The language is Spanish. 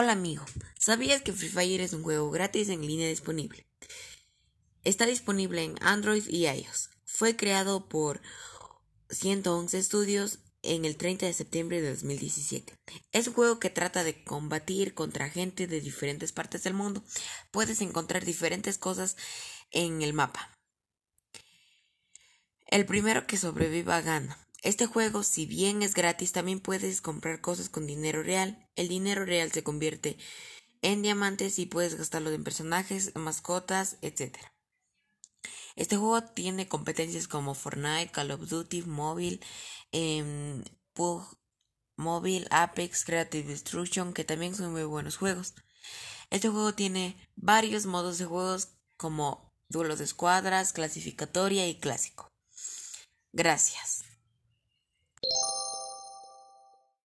Hola amigo, ¿sabías que Free Fire es un juego gratis en línea disponible? Está disponible en Android y iOS. Fue creado por 111 Studios en el 30 de septiembre de 2017. Es un juego que trata de combatir contra gente de diferentes partes del mundo. Puedes encontrar diferentes cosas en el mapa. El primero que sobreviva gana. Este juego, si bien es gratis, también puedes comprar cosas con dinero real. El dinero real se convierte en diamantes y puedes gastarlo en personajes, mascotas, etc. Este juego tiene competencias como Fortnite, Call of Duty, Mobile, eh, Pug, Mobile, Apex, Creative Destruction, que también son muy buenos juegos. Este juego tiene varios modos de juegos como duelos de escuadras, clasificatoria y clásico. Gracias.